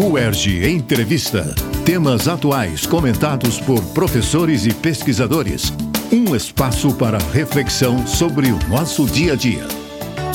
UERJ Entrevista. Temas atuais comentados por professores e pesquisadores. Um espaço para reflexão sobre o nosso dia a dia.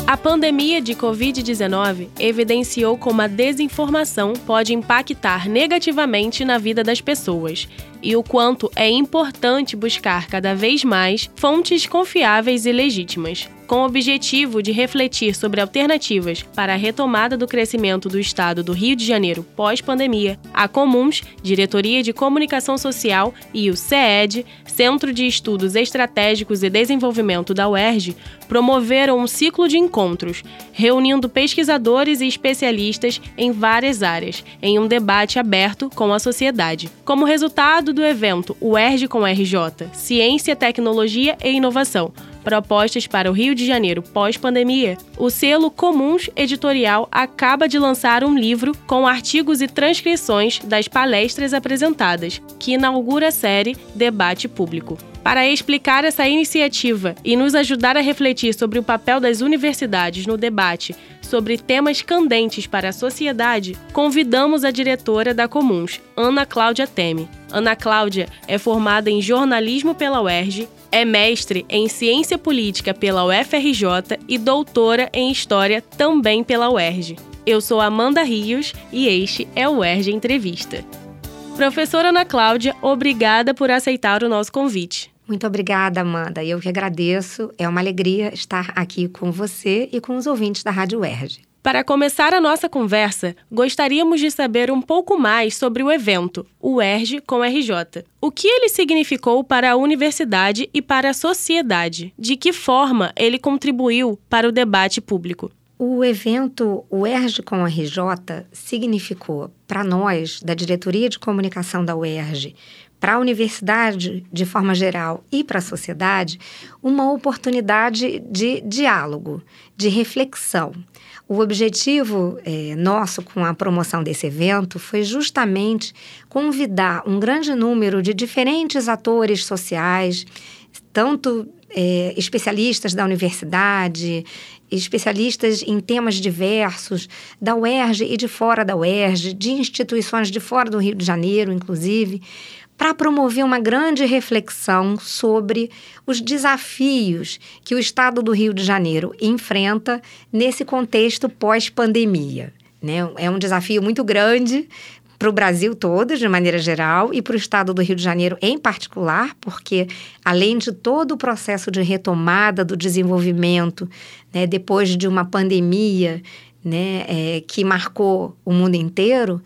A pandemia de Covid-19 evidenciou como a desinformação pode impactar negativamente na vida das pessoas e o quanto é importante buscar cada vez mais fontes confiáveis e legítimas com o objetivo de refletir sobre alternativas para a retomada do crescimento do Estado do Rio de Janeiro pós-pandemia, a Comuns, Diretoria de Comunicação Social e o CED, Centro de Estudos Estratégicos e Desenvolvimento da UERJ, promoveram um ciclo de encontros, reunindo pesquisadores e especialistas em várias áreas, em um debate aberto com a sociedade. Como resultado do evento UERJ com RJ, Ciência, Tecnologia e Inovação, propostas para o Rio de Janeiro pós-pandemia, o selo Comuns Editorial acaba de lançar um livro com artigos e transcrições das palestras apresentadas, que inaugura a série Debate Público. Para explicar essa iniciativa e nos ajudar a refletir sobre o papel das universidades no debate sobre temas candentes para a sociedade, convidamos a diretora da Comuns, Ana Cláudia Teme. Ana Cláudia é formada em jornalismo pela UERJ, é mestre em ciência política pela UFRJ e doutora em história também pela UERJ. Eu sou Amanda Rios e este é o UERJ Entrevista. Professora Ana Cláudia, obrigada por aceitar o nosso convite. Muito obrigada, Amanda. Eu que agradeço. É uma alegria estar aqui com você e com os ouvintes da Rádio UERJ. Para começar a nossa conversa, gostaríamos de saber um pouco mais sobre o evento, o ERJ com RJ. O que ele significou para a universidade e para a sociedade? De que forma ele contribuiu para o debate público? O evento UERJ com RJ significou para nós, da Diretoria de Comunicação da UERJ, para a universidade de forma geral e para a sociedade, uma oportunidade de diálogo, de reflexão. O objetivo é, nosso com a promoção desse evento foi justamente convidar um grande número de diferentes atores sociais, tanto é, especialistas da universidade, especialistas em temas diversos, da UERJ e de fora da UERJ, de instituições de fora do Rio de Janeiro, inclusive, para promover uma grande reflexão sobre os desafios que o Estado do Rio de Janeiro enfrenta nesse contexto pós-pandemia. Né? É um desafio muito grande para o Brasil todo, de maneira geral, e para o estado do Rio de Janeiro em particular, porque além de todo o processo de retomada do desenvolvimento, né, depois de uma pandemia né, é, que marcou o mundo inteiro,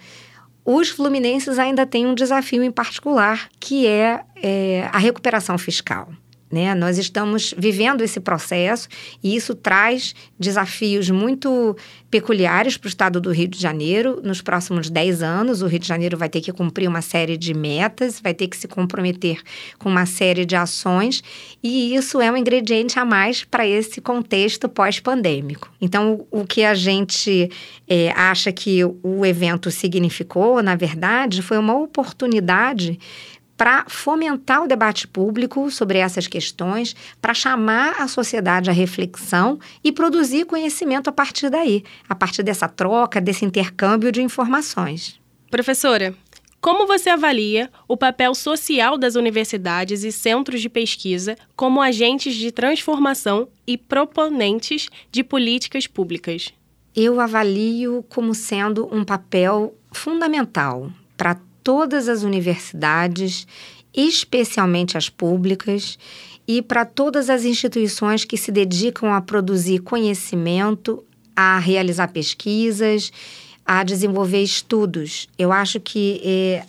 os fluminenses ainda têm um desafio em particular, que é, é a recuperação fiscal. Né? Nós estamos vivendo esse processo e isso traz desafios muito peculiares para o estado do Rio de Janeiro. Nos próximos 10 anos, o Rio de Janeiro vai ter que cumprir uma série de metas, vai ter que se comprometer com uma série de ações, e isso é um ingrediente a mais para esse contexto pós-pandêmico. Então, o que a gente é, acha que o evento significou, na verdade, foi uma oportunidade para fomentar o debate público sobre essas questões, para chamar a sociedade à reflexão e produzir conhecimento a partir daí, a partir dessa troca, desse intercâmbio de informações. Professora, como você avalia o papel social das universidades e centros de pesquisa como agentes de transformação e proponentes de políticas públicas? Eu avalio como sendo um papel fundamental para todas as universidades, especialmente as públicas, e para todas as instituições que se dedicam a produzir conhecimento, a realizar pesquisas, a desenvolver estudos. Eu acho que eh,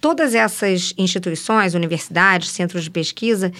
todas essas instituições, universidades, centros de pesquisa,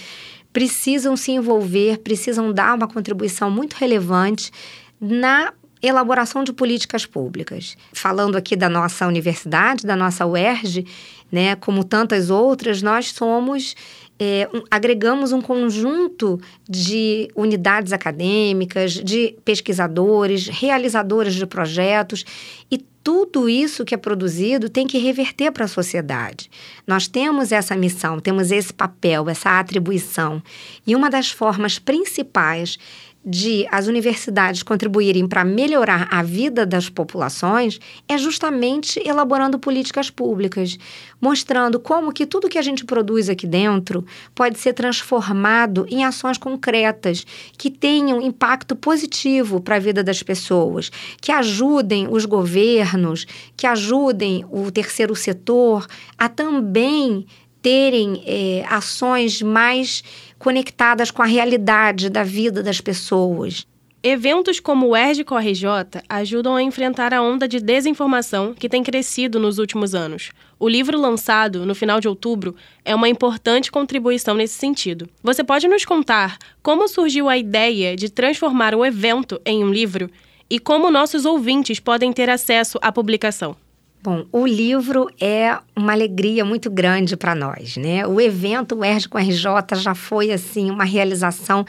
precisam se envolver, precisam dar uma contribuição muito relevante na elaboração de políticas públicas. Falando aqui da nossa universidade, da nossa UERJ, né, como tantas outras, nós somos é, um, agregamos um conjunto de unidades acadêmicas, de pesquisadores, realizadores de projetos e tudo isso que é produzido tem que reverter para a sociedade. Nós temos essa missão, temos esse papel, essa atribuição. E uma das formas principais de as universidades contribuírem para melhorar a vida das populações é justamente elaborando políticas públicas, mostrando como que tudo que a gente produz aqui dentro pode ser transformado em ações concretas que tenham impacto positivo para a vida das pessoas, que ajudem os governos, que ajudem o terceiro setor a também terem é, ações mais conectadas com a realidade da vida das pessoas. Eventos como o ERG Corre J ajudam a enfrentar a onda de desinformação que tem crescido nos últimos anos. O livro lançado no final de outubro é uma importante contribuição nesse sentido. Você pode nos contar como surgiu a ideia de transformar o evento em um livro e como nossos ouvintes podem ter acesso à publicação? Bom, o livro é uma alegria muito grande para nós, né? O evento o ERJ com RJ já foi assim uma realização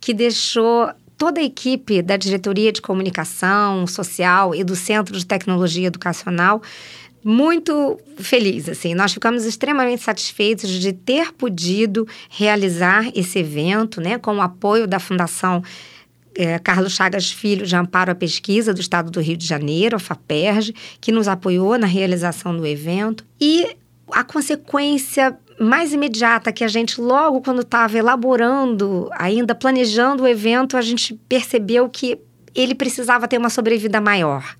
que deixou toda a equipe da diretoria de comunicação social e do Centro de Tecnologia Educacional muito feliz, assim. Nós ficamos extremamente satisfeitos de ter podido realizar esse evento, né, com o apoio da Fundação é, Carlos Chagas Filho de Amparo à Pesquisa do Estado do Rio de Janeiro, a FAPERJ, que nos apoiou na realização do evento. E a consequência mais imediata que a gente, logo quando estava elaborando, ainda planejando o evento, a gente percebeu que ele precisava ter uma sobrevida maior.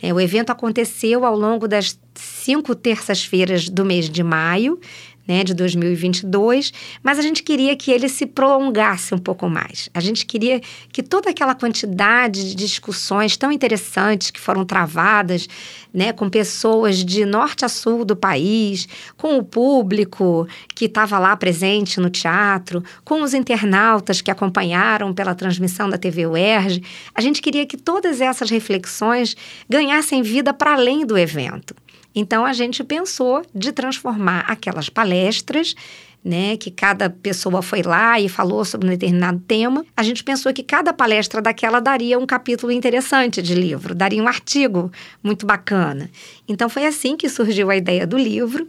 É, o evento aconteceu ao longo das cinco terças-feiras do mês de maio, né, de 2022, mas a gente queria que ele se prolongasse um pouco mais. A gente queria que toda aquela quantidade de discussões tão interessantes que foram travadas, né, com pessoas de norte a sul do país, com o público que estava lá presente no teatro, com os internautas que acompanharam pela transmissão da TV UERJ, a gente queria que todas essas reflexões ganhassem vida para além do evento. Então a gente pensou de transformar aquelas palestras né, que cada pessoa foi lá e falou sobre um determinado tema, a gente pensou que cada palestra daquela daria um capítulo interessante de livro, daria um artigo muito bacana. Então foi assim que surgiu a ideia do livro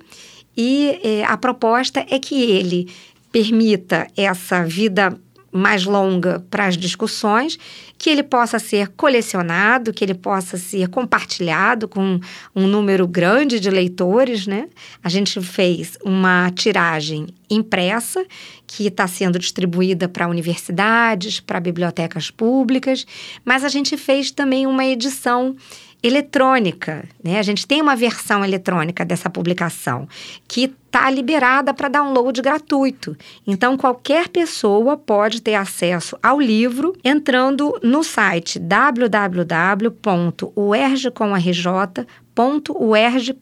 e eh, a proposta é que ele permita essa vida mais longa para as discussões, que ele possa ser colecionado, que ele possa ser compartilhado com um número grande de leitores, né? A gente fez uma tiragem impressa que está sendo distribuída para universidades, para bibliotecas públicas, mas a gente fez também uma edição eletrônica, né? A gente tem uma versão eletrônica dessa publicação que está liberada para download gratuito. Então, qualquer pessoa pode ter acesso ao livro entrando no site www.uerjcomrj.com www.uerj.br.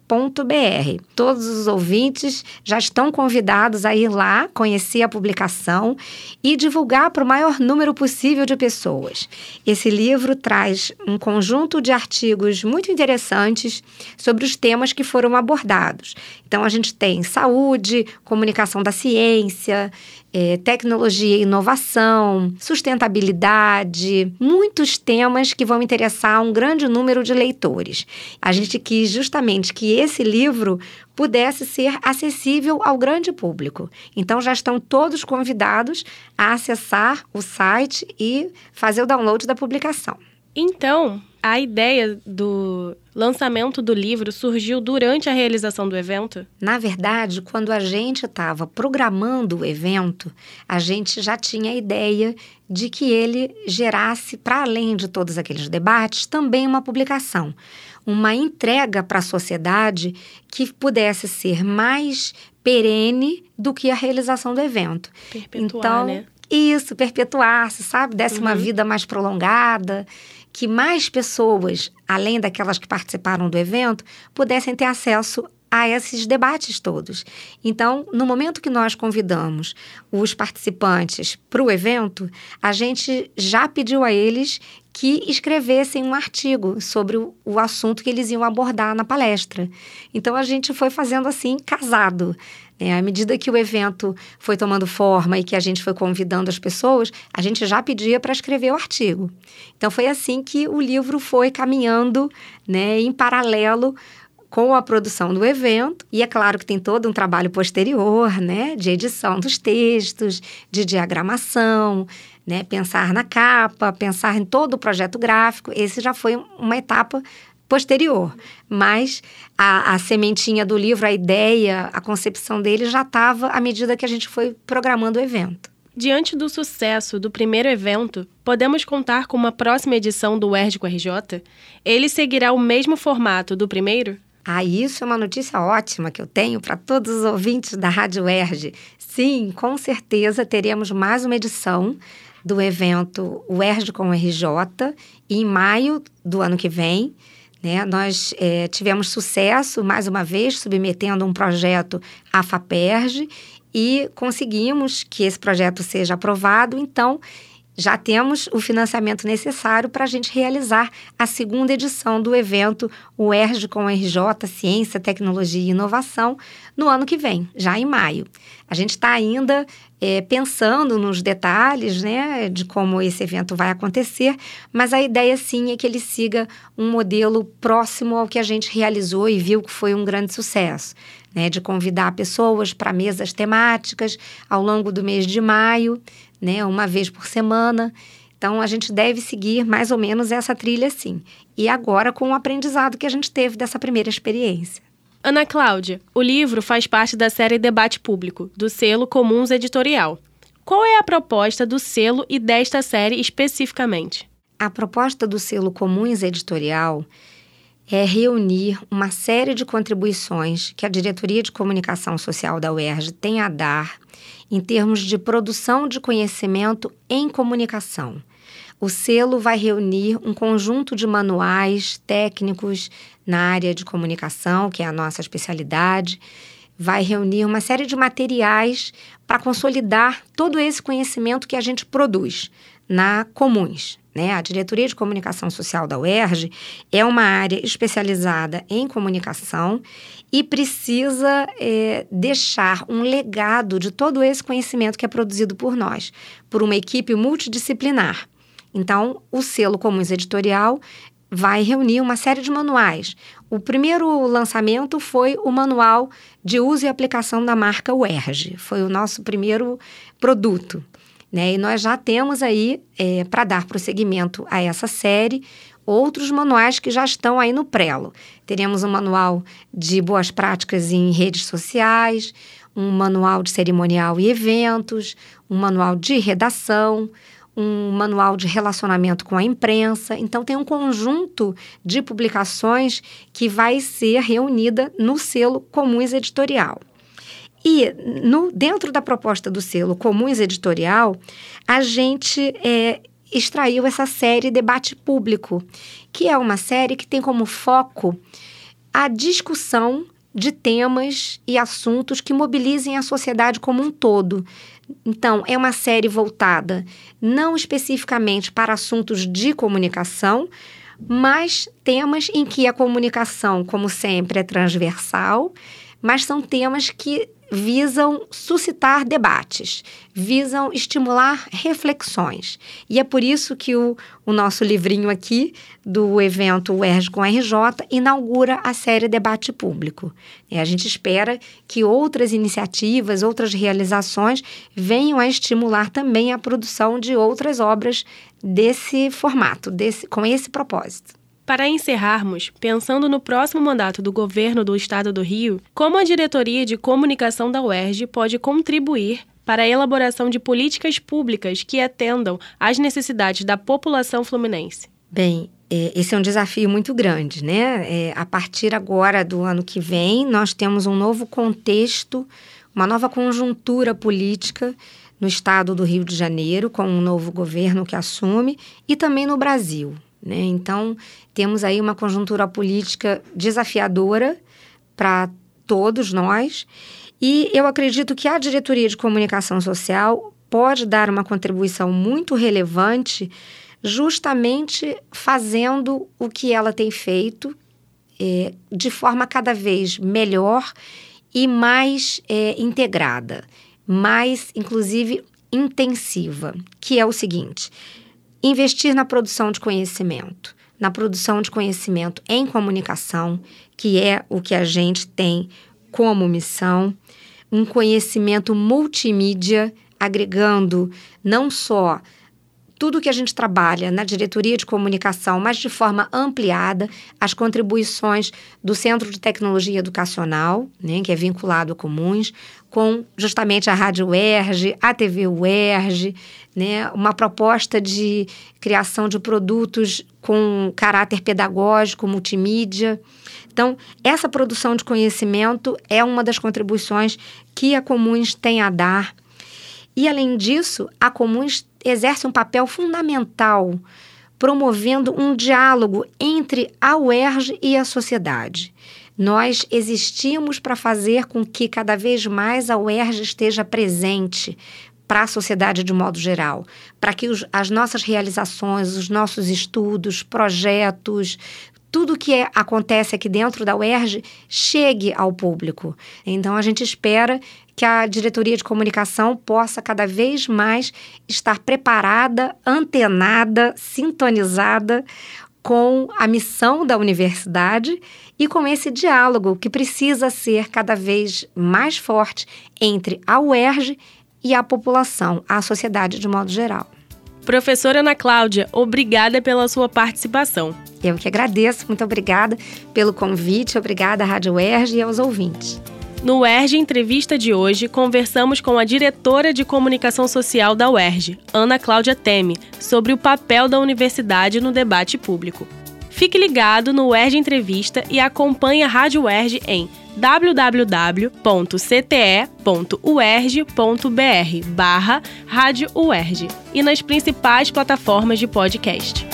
Todos os ouvintes já estão convidados a ir lá, conhecer a publicação e divulgar para o maior número possível de pessoas. Esse livro traz um conjunto de artigos muito interessantes sobre os temas que foram abordados. Então, a gente tem saúde, comunicação da ciência, é, tecnologia e inovação, sustentabilidade, muitos temas que vão interessar um grande número de leitores. A gente quis justamente que esse livro pudesse ser acessível ao grande público. Então já estão todos convidados a acessar o site e fazer o download da publicação. Então, a ideia do lançamento do livro surgiu durante a realização do evento? Na verdade, quando a gente estava programando o evento, a gente já tinha a ideia de que ele gerasse, para além de todos aqueles debates, também uma publicação. Uma entrega para a sociedade que pudesse ser mais perene do que a realização do evento. Perpetuar, então, né? Isso, perpetuar-se, sabe? Desse uhum. uma vida mais prolongada que mais pessoas, além daquelas que participaram do evento, pudessem ter acesso a esses debates todos. Então, no momento que nós convidamos os participantes para o evento, a gente já pediu a eles que escrevessem um artigo sobre o, assunto que eles iam abordar na palestra. Então, a gente foi fazendo assim, casado. Né? À medida que o evento foi tomando forma e que a gente foi convidando as pessoas, a gente já pedia para escrever o artigo. Então, foi assim que o livro foi caminhando né, em paralelo com a produção do evento. E é claro que tem todo um trabalho posterior, né, de edição dos textos, de diagramação, né? Pensar na capa, pensar em todo o projeto gráfico, esse já foi uma etapa posterior. Mas a, a sementinha do livro, a ideia, a concepção dele já estava à medida que a gente foi programando o evento. Diante do sucesso do primeiro evento, podemos contar com uma próxima edição do com RJ? Ele seguirá o mesmo formato do primeiro? Ah, isso é uma notícia ótima que eu tenho para todos os ouvintes da Rádio UERJ. Sim, com certeza teremos mais uma edição do evento UERJ com RJ em maio do ano que vem. Né? Nós é, tivemos sucesso, mais uma vez, submetendo um projeto à FAPERJ e conseguimos que esse projeto seja aprovado. Então, já temos o financiamento necessário para a gente realizar a segunda edição do evento UERJ com RJ Ciência, Tecnologia e Inovação no ano que vem, já em maio. A gente está ainda é, pensando nos detalhes né, de como esse evento vai acontecer, mas a ideia sim é que ele siga um modelo próximo ao que a gente realizou e viu que foi um grande sucesso. Né, de convidar pessoas para mesas temáticas ao longo do mês de maio né, uma vez por semana. Então, a gente deve seguir mais ou menos essa trilha sim. E agora com o aprendizado que a gente teve dessa primeira experiência. Ana Cláudia, o livro faz parte da série Debate Público, do selo Comuns Editorial. Qual é a proposta do selo e desta série especificamente? A proposta do selo Comuns Editorial é reunir uma série de contribuições que a Diretoria de Comunicação Social da UERJ tem a dar em termos de produção de conhecimento em comunicação. O selo vai reunir um conjunto de manuais técnicos na área de comunicação, que é a nossa especialidade, vai reunir uma série de materiais para consolidar todo esse conhecimento que a gente produz na Comuns. Né? A Diretoria de Comunicação Social da UERJ é uma área especializada em comunicação e precisa é, deixar um legado de todo esse conhecimento que é produzido por nós, por uma equipe multidisciplinar. Então, o selo Comuns Editorial vai reunir uma série de manuais. O primeiro lançamento foi o manual de uso e aplicação da marca UERJ. Foi o nosso primeiro produto. Né? E nós já temos aí, é, para dar prosseguimento a essa série, outros manuais que já estão aí no prelo. Teremos um manual de boas práticas em redes sociais, um manual de cerimonial e eventos, um manual de redação, um manual de relacionamento com a imprensa. Então, tem um conjunto de publicações que vai ser reunida no selo Comuns Editorial. E no, dentro da proposta do selo Comuns Editorial, a gente é, extraiu essa série Debate Público, que é uma série que tem como foco a discussão de temas e assuntos que mobilizem a sociedade como um todo. Então, é uma série voltada não especificamente para assuntos de comunicação, mas temas em que a comunicação, como sempre, é transversal, mas são temas que visam suscitar debates, visam estimular reflexões. E é por isso que o, o nosso livrinho aqui, do evento UERJ com RJ, inaugura a série Debate Público. E a gente espera que outras iniciativas, outras realizações venham a estimular também a produção de outras obras desse formato, desse, com esse propósito. Para encerrarmos, pensando no próximo mandato do governo do Estado do Rio, como a diretoria de comunicação da UERJ pode contribuir para a elaboração de políticas públicas que atendam às necessidades da população fluminense? Bem, é, esse é um desafio muito grande, né? É, a partir agora do ano que vem, nós temos um novo contexto, uma nova conjuntura política no estado do Rio de Janeiro, com um novo governo que assume, e também no Brasil. Né? Então, temos aí uma conjuntura política desafiadora para todos nós. E eu acredito que a diretoria de comunicação social pode dar uma contribuição muito relevante, justamente fazendo o que ela tem feito é, de forma cada vez melhor e mais é, integrada, mais, inclusive, intensiva, que é o seguinte: Investir na produção de conhecimento, na produção de conhecimento em comunicação, que é o que a gente tem como missão, um conhecimento multimídia, agregando não só tudo que a gente trabalha na diretoria de comunicação, mas de forma ampliada, as contribuições do Centro de Tecnologia Educacional, né, que é vinculado a Comuns, com justamente a Rádio UERJ, a TV UERJ, né, uma proposta de criação de produtos com caráter pedagógico, multimídia. Então, essa produção de conhecimento é uma das contribuições que a Comuns tem a dar. E, além disso, a Comuns exerce um papel fundamental promovendo um diálogo entre a UERJ e a sociedade. Nós existimos para fazer com que cada vez mais a UERJ esteja presente para a sociedade de modo geral, para que os, as nossas realizações, os nossos estudos, projetos, tudo que é, acontece aqui dentro da UERJ chegue ao público. Então, a gente espera que a diretoria de comunicação possa cada vez mais estar preparada, antenada, sintonizada com a missão da universidade e com esse diálogo que precisa ser cada vez mais forte entre a UERJ e a população, a sociedade de modo geral. Professora Ana Cláudia, obrigada pela sua participação. Eu que agradeço, muito obrigada pelo convite, obrigada à Rádio UERJ e aos ouvintes. No UERJ Entrevista de hoje, conversamos com a diretora de comunicação social da UERJ, Ana Cláudia Teme, sobre o papel da universidade no debate público. Fique ligado no UERJ Entrevista e acompanhe a Rádio UERJ em www.cte.uerj.br barra Rádio UERJ e nas principais plataformas de podcast.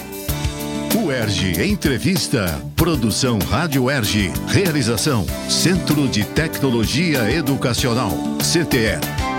UERJ Entrevista. Produção Rádio UERJ. Realização Centro de Tecnologia Educacional. CTE